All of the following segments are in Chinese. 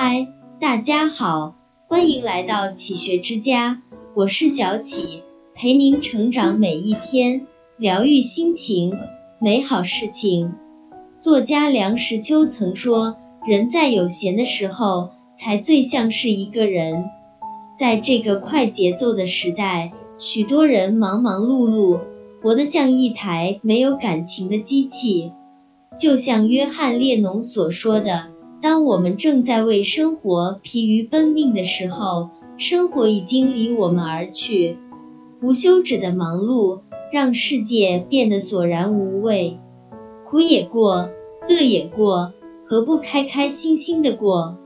嗨，大家好，欢迎来到启学之家，我是小启，陪您成长每一天，疗愈心情，美好事情。作家梁实秋曾说，人在有闲的时候，才最像是一个人。在这个快节奏的时代，许多人忙忙碌碌，活得像一台没有感情的机器。就像约翰列侬所说的。当我们正在为生活疲于奔命的时候，生活已经离我们而去。无休止的忙碌让世界变得索然无味，苦也过，乐也过，何不开开心心的过？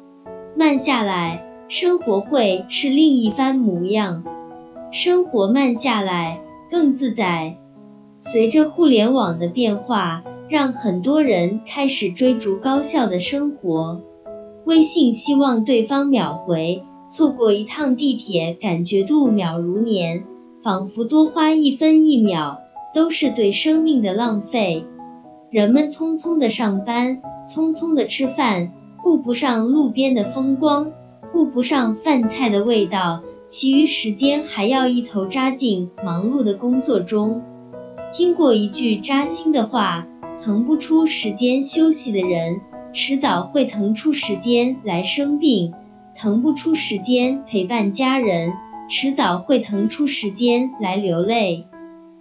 慢下来，生活会是另一番模样。生活慢下来更自在。随着互联网的变化。让很多人开始追逐高效的生活，微信希望对方秒回，错过一趟地铁感觉度秒如年，仿佛多花一分一秒都是对生命的浪费。人们匆匆的上班，匆匆的吃饭，顾不上路边的风光，顾不上饭菜的味道，其余时间还要一头扎进忙碌的工作中。听过一句扎心的话。腾不出时间休息的人，迟早会腾出时间来生病；腾不出时间陪伴家人，迟早会腾出时间来流泪。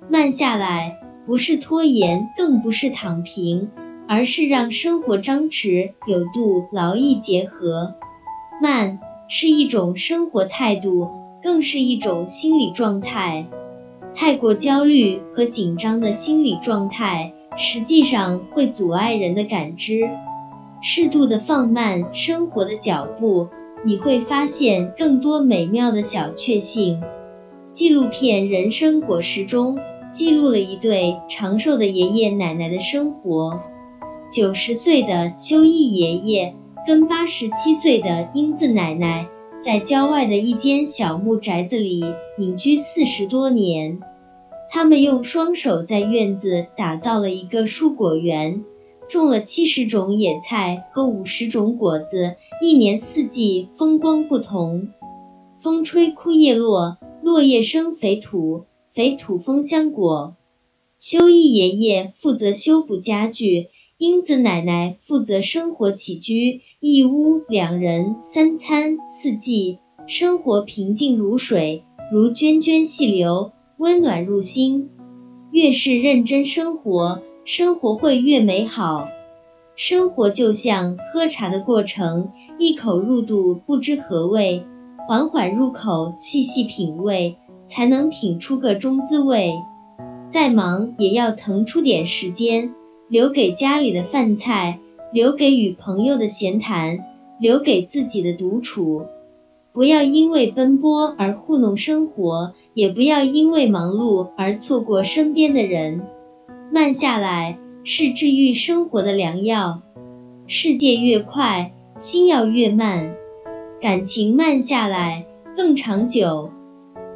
慢下来，不是拖延，更不是躺平，而是让生活张弛有度，劳逸结合。慢是一种生活态度，更是一种心理状态。太过焦虑和紧张的心理状态。实际上会阻碍人的感知。适度的放慢生活的脚步，你会发现更多美妙的小确幸。纪录片《人生果实》中记录了一对长寿的爷爷奶奶的生活。九十岁的邱毅爷爷跟八十七岁的英子奶奶在郊外的一间小木宅子里隐居四十多年。他们用双手在院子打造了一个蔬果园，种了七十种野菜和五十种果子，一年四季风光不同。风吹枯叶落，落叶生肥土，肥土丰香果。秋意爷爷负责修补家具，英子奶奶负责生活起居，一屋两人，三餐四季，生活平静如水，如涓涓细流。温暖入心，越是认真生活，生活会越美好。生活就像喝茶的过程，一口入肚不知何味，缓缓入口细细品味，才能品出个中滋味。再忙也要腾出点时间，留给家里的饭菜，留给与朋友的闲谈，留给自己的独处。不要因为奔波而糊弄生活，也不要因为忙碌而错过身边的人。慢下来是治愈生活的良药。世界越快，心要越慢。感情慢下来更长久。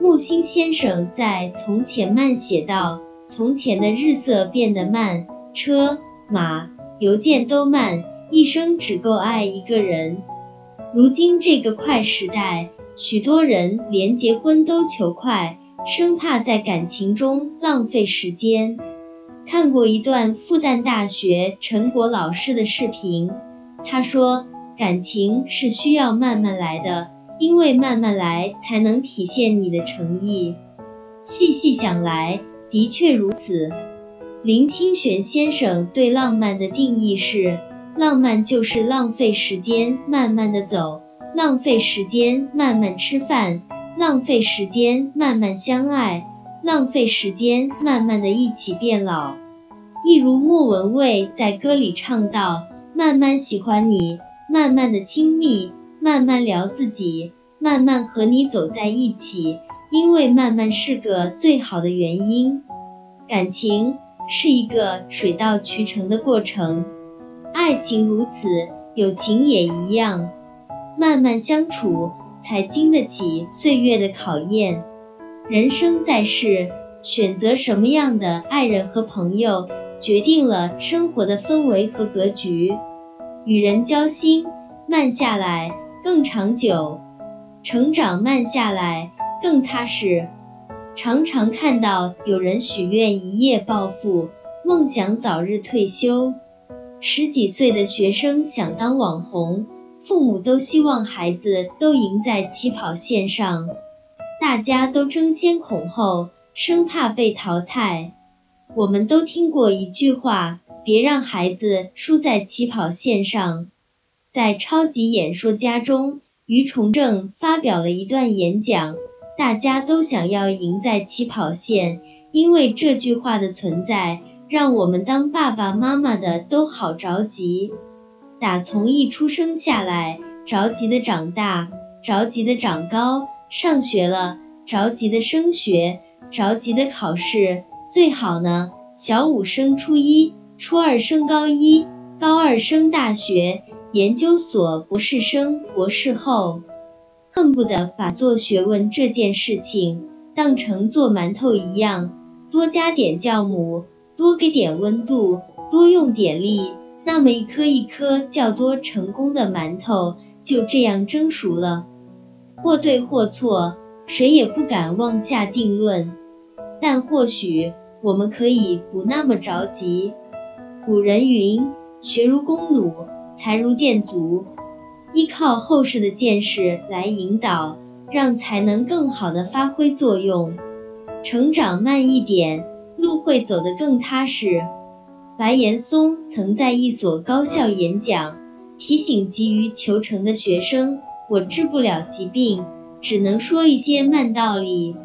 木心先生在《从前慢》写道：从前的日色变得慢，车马邮件都慢，一生只够爱一个人。如今这个快时代，许多人连结婚都求快，生怕在感情中浪费时间。看过一段复旦大学陈果老师的视频，他说，感情是需要慢慢来的，因为慢慢来才能体现你的诚意。细细想来，的确如此。林清玄先生对浪漫的定义是。浪漫就是浪费时间，慢慢的走；浪费时间，慢慢吃饭；浪费时间，慢慢相爱；浪费时间，慢慢的一起变老。一如莫文蔚在歌里唱道：“慢慢喜欢你，慢慢的亲密，慢慢聊自己，慢慢和你走在一起，因为慢慢是个最好的原因。感情是一个水到渠成的过程。”爱情如此，友情也一样，慢慢相处才经得起岁月的考验。人生在世，选择什么样的爱人和朋友，决定了生活的氛围和格局。与人交心，慢下来，更长久，成长慢下来更踏实。常常看到有人许愿一夜暴富，梦想早日退休。十几岁的学生想当网红，父母都希望孩子都赢在起跑线上，大家都争先恐后，生怕被淘汰。我们都听过一句话：别让孩子输在起跑线上。在超级演说家中，于崇正发表了一段演讲。大家都想要赢在起跑线，因为这句话的存在，让我们当爸爸妈妈的都好着急。打从一出生下来，着急的长大，着急的长高，上学了，着急的升学，着急的考试，最好呢，小五升初一，初二升高一，高二升大学，研究所博士生，博士后。恨不得把做学问这件事情当成做馒头一样，多加点酵母，多给点温度，多用点力，那么一颗一颗较多成功的馒头就这样蒸熟了。或对或错，谁也不敢妄下定论。但或许我们可以不那么着急。古人云：学如弓弩，才如箭足。依靠后世的见识来引导，让才能更好的发挥作用，成长慢一点，路会走得更踏实。白岩松曾在一所高校演讲，提醒急于求成的学生：我治不了疾病，只能说一些慢道理。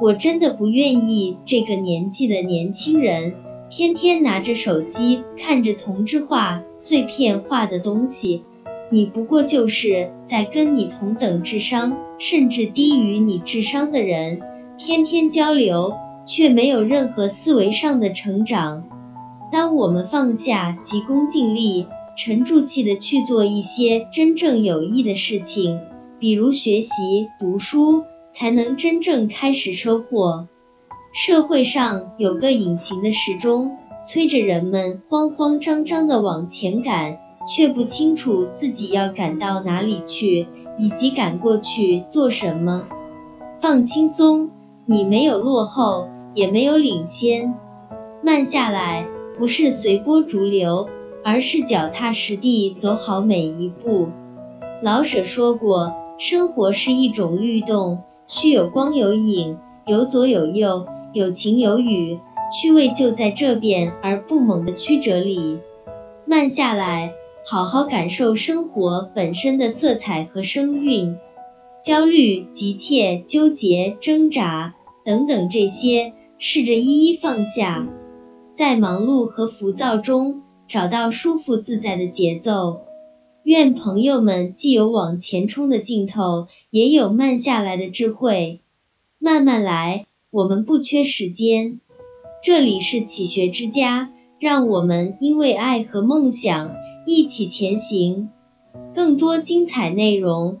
我真的不愿意这个年纪的年轻人天天拿着手机看着同质化、碎片化的东西。你不过就是在跟你同等智商，甚至低于你智商的人天天交流，却没有任何思维上的成长。当我们放下急功近利，沉住气的去做一些真正有益的事情，比如学习、读书，才能真正开始收获。社会上有个隐形的时钟，催着人们慌慌张张的往前赶。却不清楚自己要赶到哪里去，以及赶过去做什么。放轻松，你没有落后，也没有领先。慢下来，不是随波逐流，而是脚踏实地走好每一步。老舍说过，生活是一种律动，须有光有影，有左有右，有晴有雨，趣味就在这变而不猛的曲折里。慢下来。好好感受生活本身的色彩和声韵，焦虑、急切、纠结、挣扎等等这些，试着一一放下，在忙碌和浮躁中找到舒服自在的节奏。愿朋友们既有往前冲的劲头，也有慢下来的智慧。慢慢来，我们不缺时间。这里是启学之家，让我们因为爱和梦想。一起前行，更多精彩内容，